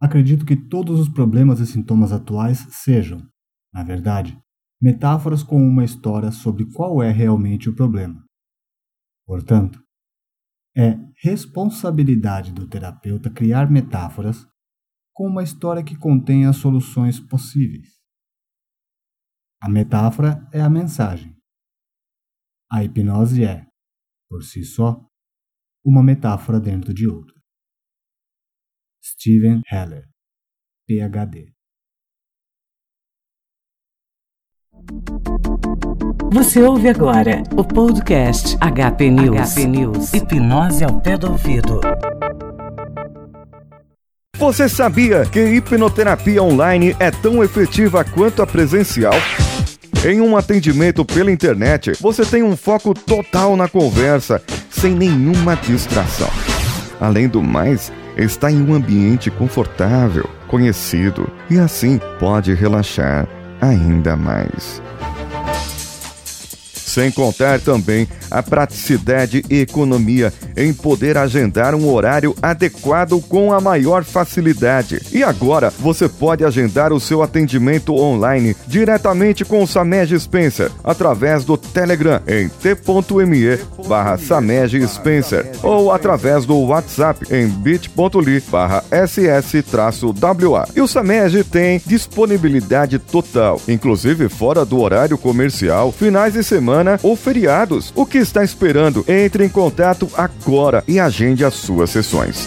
acredito que todos os problemas e sintomas atuais sejam, na verdade, metáforas com uma história sobre qual é realmente o problema. Portanto, é responsabilidade do terapeuta criar metáforas com uma história que contenha soluções possíveis. A metáfora é a mensagem. A hipnose é, por si só, uma metáfora dentro de outra. Steven Heller, PhD. Você ouve agora o podcast HP News. HP News. Hipnose ao pé do ouvido. Você sabia que hipnoterapia online é tão efetiva quanto a presencial? Em um atendimento pela internet, você tem um foco total na conversa, sem nenhuma distração. Além do mais, está em um ambiente confortável, conhecido e assim pode relaxar ainda mais. Sem contar também a praticidade e economia em poder agendar um horário adequado com a maior facilidade. E agora você pode agendar o seu atendimento online diretamente com o Samej Spencer através do Telegram em t.me barra Samej Spencer ou através do WhatsApp em bit.ly barra ss-wa. E o Samej tem disponibilidade total, inclusive fora do horário comercial, finais de semana semana ou feriados. O que está esperando? Entre em contato agora e agende as suas sessões.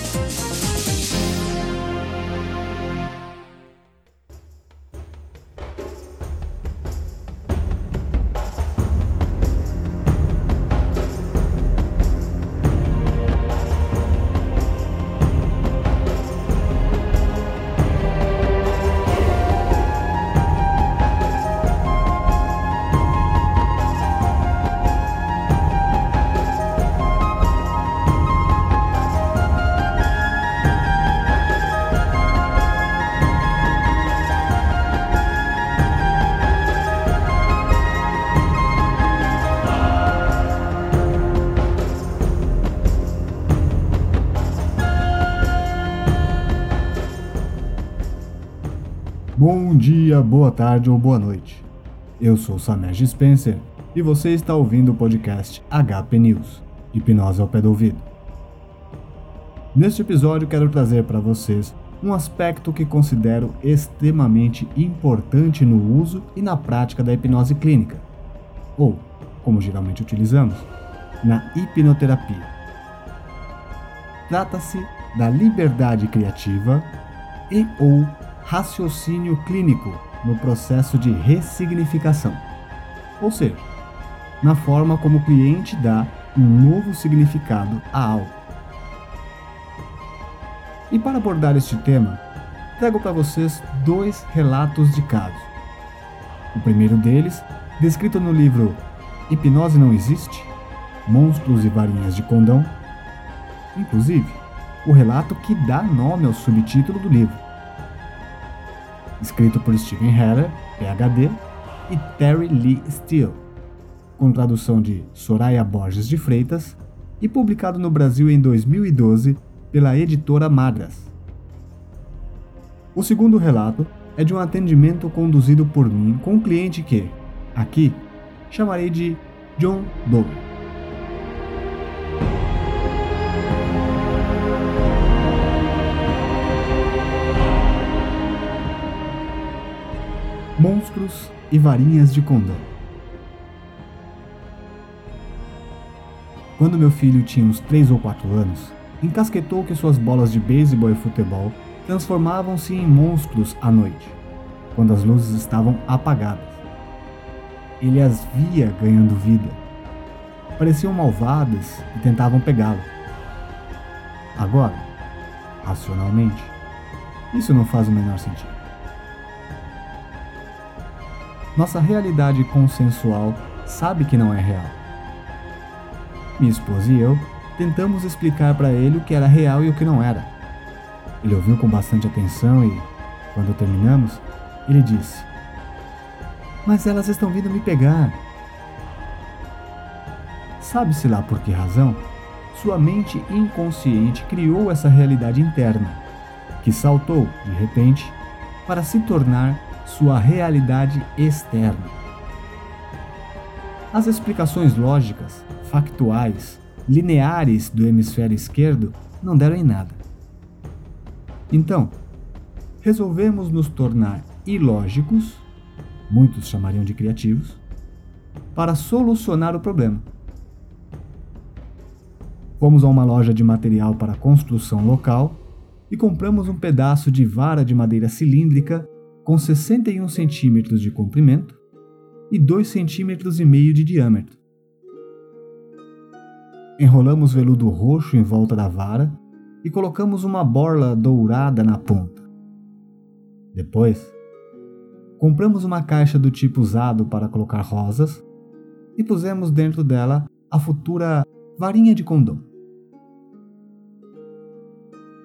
Bom dia, boa tarde ou boa noite. Eu sou Samej Spencer e você está ouvindo o podcast HP News, Hipnose ao pé do ouvido. Neste episódio quero trazer para vocês um aspecto que considero extremamente importante no uso e na prática da hipnose clínica, ou, como geralmente utilizamos, na hipnoterapia. Trata-se da liberdade criativa e ou raciocínio clínico no processo de ressignificação, ou seja, na forma como o cliente dá um novo significado a algo. E para abordar este tema, trago para vocês dois relatos de caso. O primeiro deles, descrito no livro Hipnose Não Existe? Monstros e Varinhas de Condão. Inclusive, o relato que dá nome ao subtítulo do livro escrito por Steven Heller, PhD, e Terry Lee Steele, com tradução de Soraya Borges de Freitas e publicado no Brasil em 2012 pela editora Madras. O segundo relato é de um atendimento conduzido por mim com um cliente que, aqui, chamarei de John Doe. Monstros e varinhas de condão. Quando meu filho tinha uns 3 ou 4 anos, encasquetou que suas bolas de beisebol e futebol transformavam-se em monstros à noite, quando as luzes estavam apagadas. Ele as via ganhando vida. Pareciam malvadas e tentavam pegá-lo. Agora, racionalmente, isso não faz o menor sentido. Nossa realidade consensual sabe que não é real. Minha esposa e eu tentamos explicar para ele o que era real e o que não era. Ele ouviu com bastante atenção e, quando terminamos, ele disse: Mas elas estão vindo me pegar. Sabe-se lá por que razão? Sua mente inconsciente criou essa realidade interna. que saltou, de repente, para se tornar sua realidade externa. As explicações lógicas, factuais, lineares do hemisfério esquerdo não deram em nada. Então, resolvemos nos tornar ilógicos, muitos chamariam de criativos, para solucionar o problema. Fomos a uma loja de material para construção local e compramos um pedaço de vara de madeira cilíndrica com 61 centímetros de comprimento e 2 centímetros e meio de diâmetro. Enrolamos veludo roxo em volta da vara e colocamos uma borla dourada na ponta. Depois, compramos uma caixa do tipo usado para colocar rosas e pusemos dentro dela a futura varinha de condom.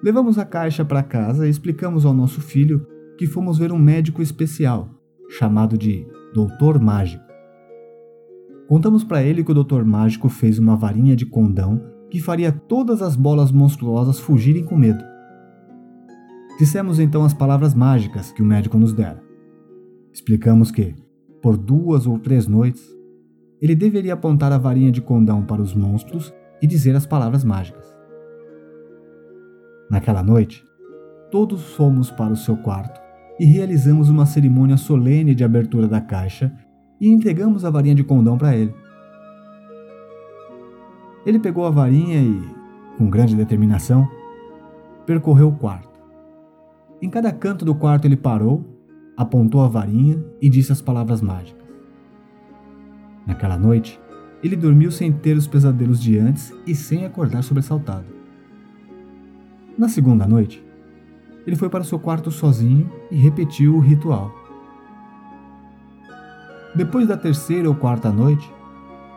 Levamos a caixa para casa e explicamos ao nosso filho que fomos ver um médico especial, chamado de Doutor Mágico. Contamos para ele que o Doutor Mágico fez uma varinha de condão que faria todas as bolas monstruosas fugirem com medo. Dissemos então as palavras mágicas que o médico nos dera. Explicamos que, por duas ou três noites, ele deveria apontar a varinha de condão para os monstros e dizer as palavras mágicas. Naquela noite, todos fomos para o seu quarto e realizamos uma cerimônia solene de abertura da caixa e entregamos a varinha de condão para ele. Ele pegou a varinha e, com grande determinação, percorreu o quarto. Em cada canto do quarto ele parou, apontou a varinha e disse as palavras mágicas. Naquela noite, ele dormiu sem ter os pesadelos de antes e sem acordar sobressaltado. Na segunda noite, ele foi para seu quarto sozinho e repetiu o ritual. Depois da terceira ou quarta noite,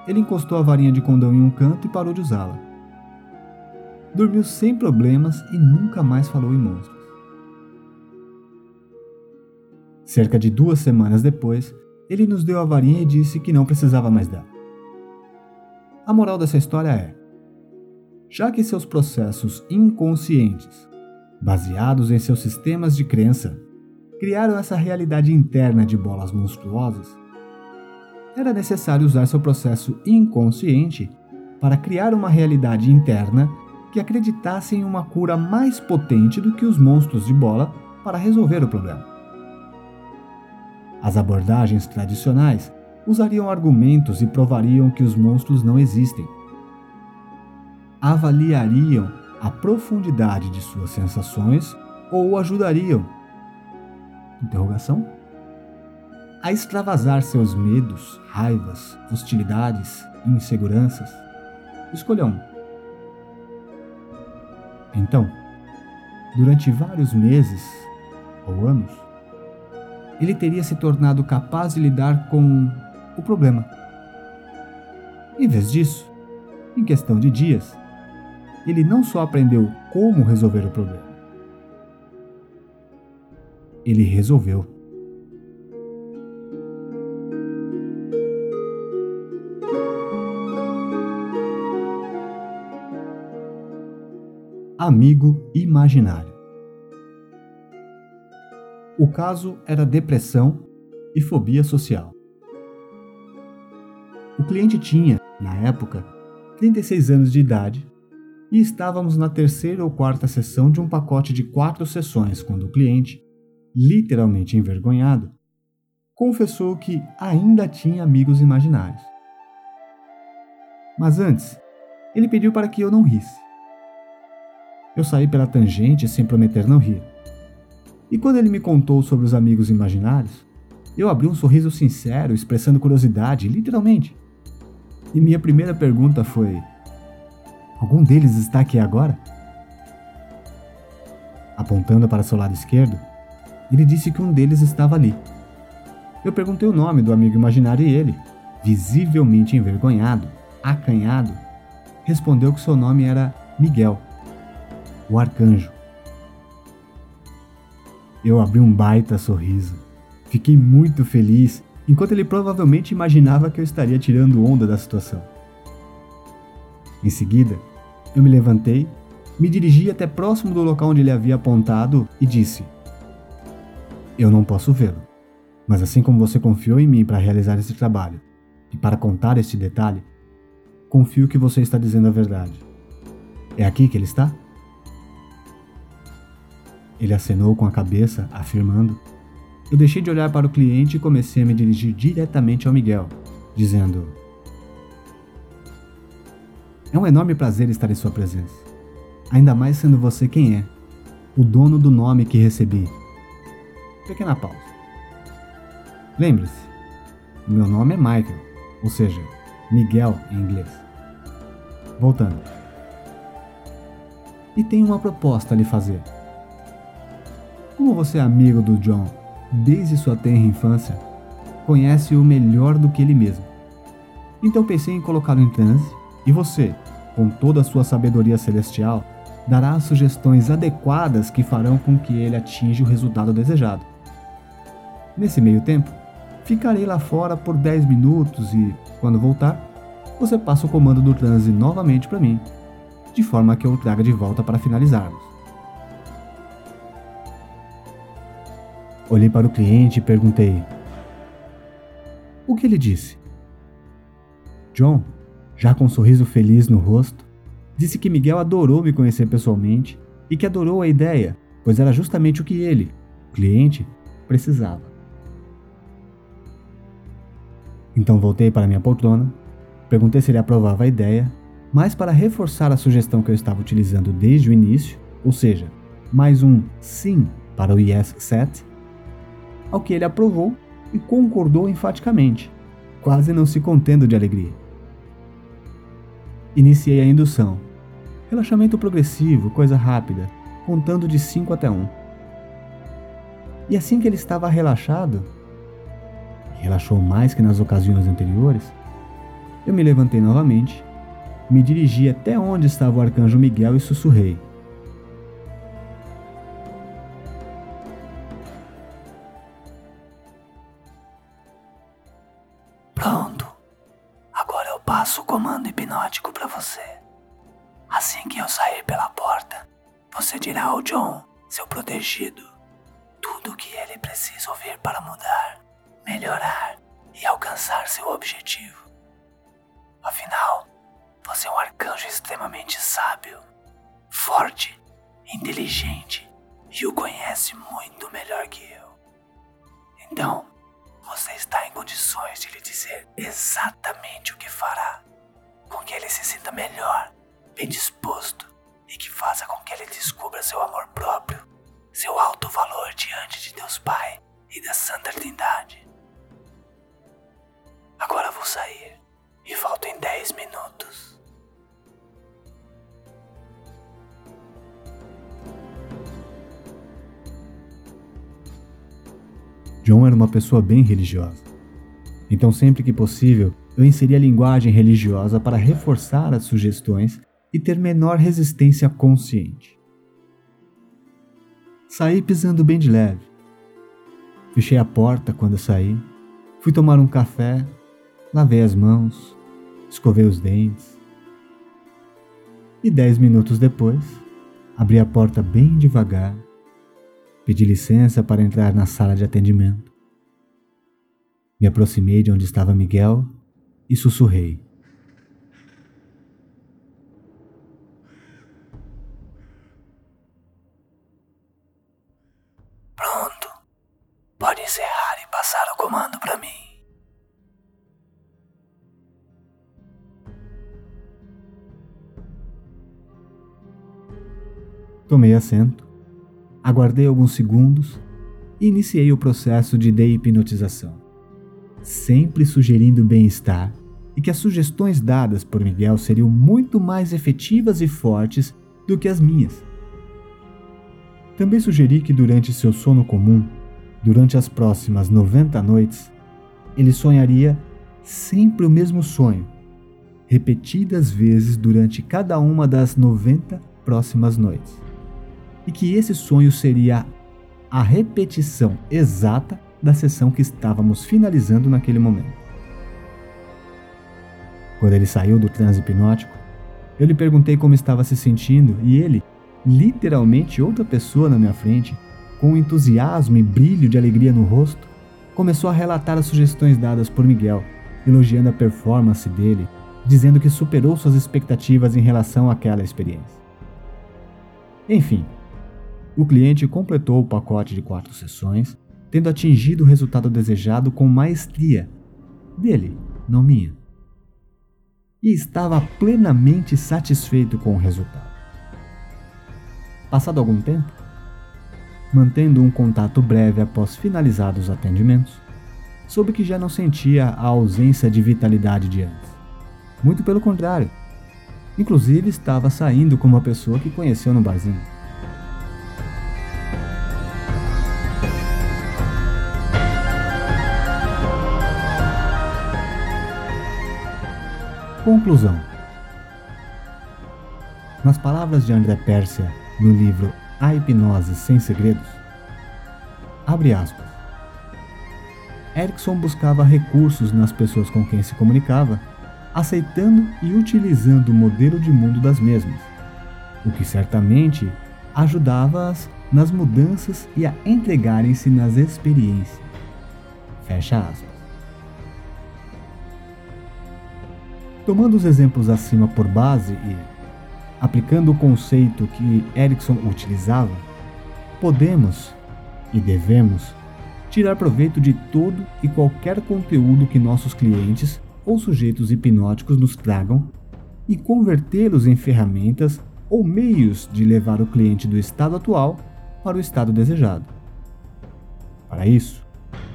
ele encostou a varinha de condão em um canto e parou de usá-la. Dormiu sem problemas e nunca mais falou em monstros. Cerca de duas semanas depois, ele nos deu a varinha e disse que não precisava mais dela. A moral dessa história é: já que seus processos inconscientes, baseados em seus sistemas de crença, criaram essa realidade interna de bolas monstruosas, era necessário usar seu processo inconsciente para criar uma realidade interna que acreditasse em uma cura mais potente do que os monstros de bola para resolver o problema. As abordagens tradicionais usariam argumentos e provariam que os monstros não existem avaliariam a profundidade de suas sensações ou ajudariam interrogação a extravasar seus medos, raivas, hostilidades e inseguranças. Escolha um. Então, durante vários meses ou anos, ele teria se tornado capaz de lidar com o problema. Em vez disso, em questão de dias, ele não só aprendeu como resolver o problema, ele resolveu. Amigo imaginário. O caso era depressão e fobia social. O cliente tinha, na época, 36 anos de idade e estávamos na terceira ou quarta sessão de um pacote de quatro sessões quando o cliente, literalmente envergonhado, confessou que ainda tinha amigos imaginários. Mas antes, ele pediu para que eu não risse. Eu saí pela tangente sem prometer não rir. E quando ele me contou sobre os amigos imaginários, eu abri um sorriso sincero, expressando curiosidade, literalmente. E minha primeira pergunta foi: Algum deles está aqui agora? Apontando para seu lado esquerdo, ele disse que um deles estava ali. Eu perguntei o nome do amigo imaginário e ele, visivelmente envergonhado, acanhado, respondeu que seu nome era Miguel, o arcanjo. Eu abri um baita sorriso. Fiquei muito feliz, enquanto ele provavelmente imaginava que eu estaria tirando onda da situação. Em seguida, eu me levantei Me dirigi até próximo do local onde ele havia apontado e disse: Eu não posso vê-lo, mas assim como você confiou em mim para realizar esse trabalho e para contar este detalhe, confio que você está dizendo a verdade. É aqui que ele está? Ele acenou com a cabeça, afirmando. Eu deixei de olhar para o cliente e comecei a me dirigir diretamente ao Miguel, dizendo: É um enorme prazer estar em sua presença. Ainda mais sendo você quem é, o dono do nome que recebi. Pequena pausa. Lembre-se, meu nome é Michael, ou seja, Miguel em inglês. Voltando. E tenho uma proposta a lhe fazer. Como você é amigo do John desde sua tenra infância, conhece-o melhor do que ele mesmo. Então pensei em colocá-lo em transe e você, com toda a sua sabedoria celestial, dará as sugestões adequadas que farão com que ele atinja o resultado desejado. Nesse meio tempo, ficarei lá fora por 10 minutos e, quando voltar, você passa o comando do transe novamente para mim, de forma que eu o traga de volta para finalizarmos. Olhei para o cliente e perguntei: O que ele disse? John, já com um sorriso feliz no rosto, disse que Miguel adorou me conhecer pessoalmente e que adorou a ideia, pois era justamente o que ele, o cliente, precisava. Então voltei para minha poltrona, perguntei se ele aprovava a ideia, mas para reforçar a sugestão que eu estava utilizando desde o início, ou seja, mais um sim para o Yes Set, ao que ele aprovou e concordou enfaticamente, quase não se contendo de alegria. Iniciei a indução. Relaxamento progressivo, coisa rápida, contando de 5 até 1. Um. E assim que ele estava relaxado, relaxou mais que nas ocasiões anteriores, eu me levantei novamente, me dirigi até onde estava o arcanjo Miguel e sussurrei: tudo o que ele precisa ouvir para mudar, melhorar e alcançar seu objetivo. Afinal, você é um arcanjo extremamente sábio, forte, inteligente e o conhece muito melhor que eu. Então, você está em condições de lhe dizer exatamente o que fará, com que ele se sinta melhor, bem disposto e que faça com que ele descubra seu amor próprio, seu alto valor diante de Deus Pai e da Santa Trindade. Agora vou sair e volto em 10 minutos. John era uma pessoa bem religiosa. Então, sempre que possível, eu inseria linguagem religiosa para reforçar as sugestões e ter menor resistência consciente. Saí pisando bem de leve. Fechei a porta quando saí, fui tomar um café, lavei as mãos, escovei os dentes. E dez minutos depois, abri a porta bem devagar Pedi licença para entrar na sala de atendimento. Me aproximei de onde estava Miguel e sussurrei. Tomei assento Aguardei alguns segundos e iniciei o processo de dehipnotização, sempre sugerindo bem-estar e que as sugestões dadas por Miguel seriam muito mais efetivas e fortes do que as minhas. Também sugeri que durante seu sono comum, durante as próximas 90 noites, ele sonharia sempre o mesmo sonho, repetidas vezes durante cada uma das 90 próximas noites e que esse sonho seria a repetição exata da sessão que estávamos finalizando naquele momento. Quando ele saiu do transe hipnótico, eu lhe perguntei como estava se sentindo e ele, literalmente outra pessoa na minha frente, com entusiasmo e brilho de alegria no rosto, começou a relatar as sugestões dadas por Miguel, elogiando a performance dele, dizendo que superou suas expectativas em relação àquela experiência. Enfim, o cliente completou o pacote de quatro sessões, tendo atingido o resultado desejado com maestria. Dele, não minha. E estava plenamente satisfeito com o resultado. Passado algum tempo, mantendo um contato breve após finalizados os atendimentos, soube que já não sentia a ausência de vitalidade de antes. Muito pelo contrário. Inclusive estava saindo com uma pessoa que conheceu no barzinho. Conclusão. Nas palavras de André Pérsia no livro A Hipnose Sem Segredos, abre aspas. Erickson buscava recursos nas pessoas com quem se comunicava, aceitando e utilizando o modelo de mundo das mesmas, o que certamente ajudava-as nas mudanças e a entregarem-se nas experiências. Fecha aspas. Tomando os exemplos acima por base e aplicando o conceito que Erickson utilizava, podemos e devemos tirar proveito de todo e qualquer conteúdo que nossos clientes ou sujeitos hipnóticos nos tragam e convertê-los em ferramentas ou meios de levar o cliente do estado atual para o estado desejado. Para isso,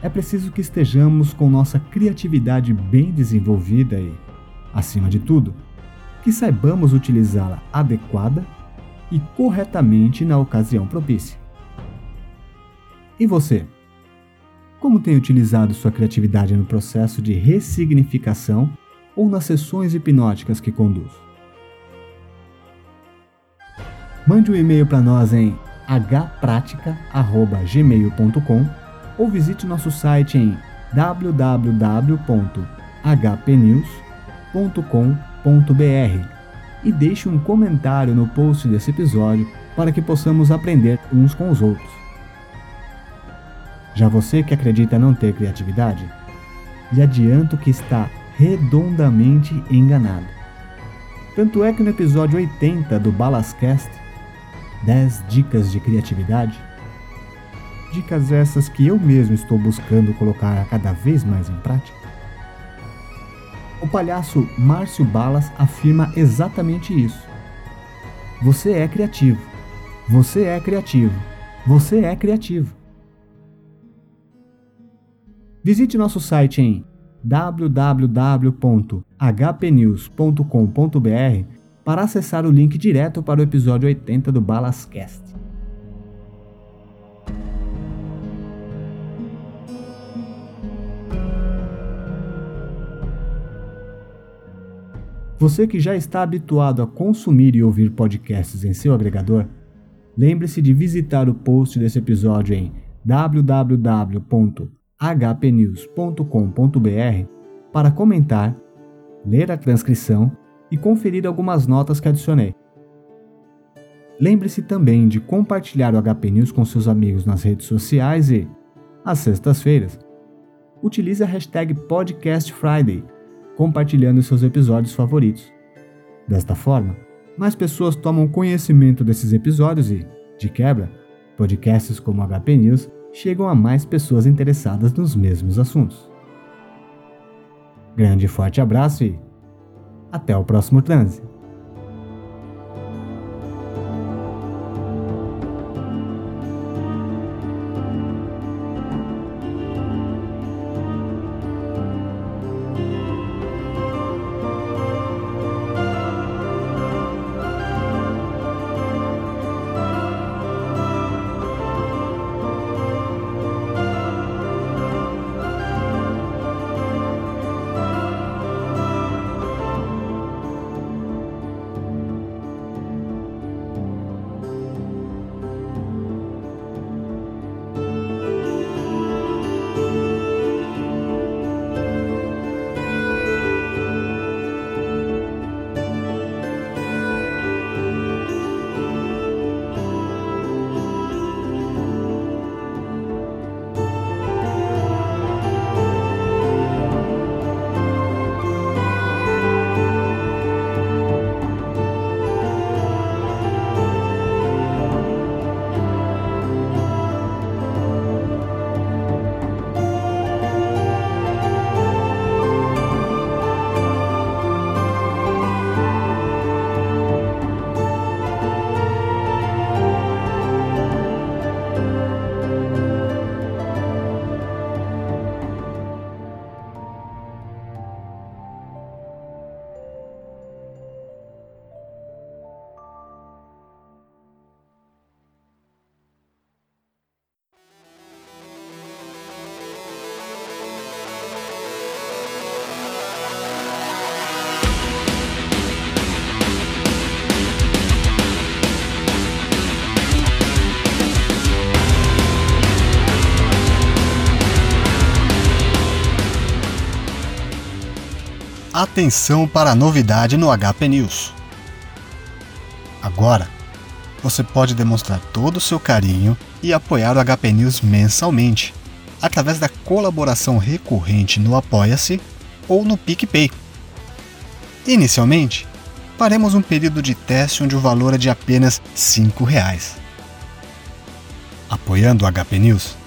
é preciso que estejamos com nossa criatividade bem desenvolvida e Acima de tudo, que saibamos utilizá-la adequada e corretamente na ocasião propícia. E você? Como tem utilizado sua criatividade no processo de ressignificação ou nas sessões hipnóticas que conduz? Mande um e-mail para nós em hpratica@gmail.com ou visite nosso site em www.hpnews.com www.ecoagro.com.br e deixe um comentário no post desse episódio para que possamos aprender uns com os outros. Já você que acredita não ter criatividade, lhe adianto que está redondamente enganado. Tanto é que no episódio 80 do Balascast, 10 dicas de criatividade, dicas essas que eu mesmo estou buscando colocar cada vez mais em prática, o palhaço Márcio Balas afirma exatamente isso. Você é criativo. Você é criativo. Você é criativo. Visite nosso site em www.hpnews.com.br para acessar o link direto para o episódio 80 do Balascast. Você que já está habituado a consumir e ouvir podcasts em seu agregador, lembre-se de visitar o post desse episódio em www.hpnews.com.br para comentar, ler a transcrição e conferir algumas notas que adicionei. Lembre-se também de compartilhar o HP News com seus amigos nas redes sociais e, às sextas-feiras, utilize a hashtag PodcastFriday compartilhando seus episódios favoritos. Desta forma, mais pessoas tomam conhecimento desses episódios e, de quebra, podcasts como HP News chegam a mais pessoas interessadas nos mesmos assuntos. Grande e forte abraço e até o próximo transe! Atenção para a novidade no HP News. Agora, você pode demonstrar todo o seu carinho e apoiar o HP News mensalmente, através da colaboração recorrente no Apoia-se ou no PicPay. Inicialmente, faremos um período de teste onde o valor é de apenas R$ 5,00. Apoiando o HP News,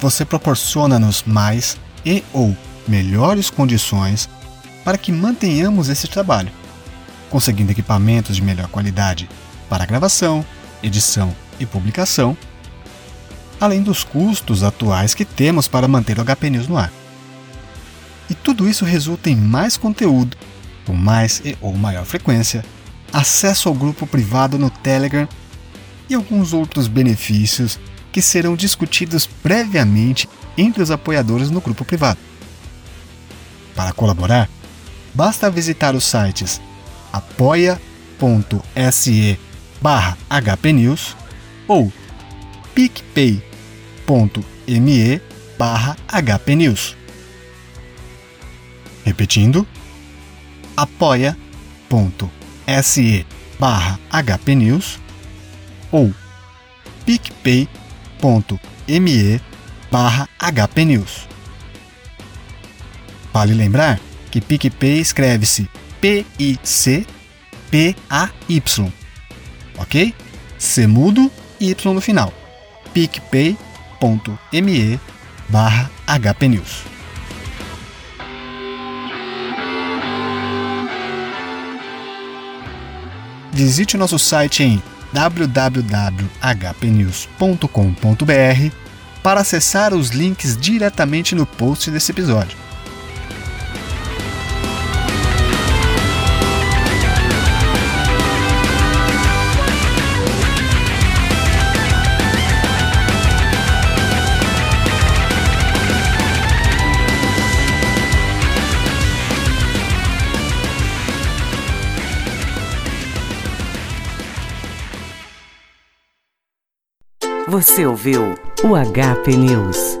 você proporciona-nos mais e ou melhores condições para que mantenhamos esse trabalho, conseguindo equipamentos de melhor qualidade para gravação, edição e publicação, além dos custos atuais que temos para manter o HP News no ar. E tudo isso resulta em mais conteúdo, com mais e ou maior frequência, acesso ao grupo privado no Telegram e alguns outros benefícios que serão discutidos previamente entre os apoiadores no grupo privado. Para colaborar, basta visitar os sites apoia.se barra hpnews ou picpay.me barra hpnews. Repetindo, apoia.se barra hpnews ou picpay.me barra hpnews. Vale lembrar que PicPay escreve-se P-I-C-P-A-Y, ok? C mudo e Y no final. picpay.me barra hpnews. Visite nosso site em www.hpnews.com.br para acessar os links diretamente no post desse episódio. Você ouviu o HP News.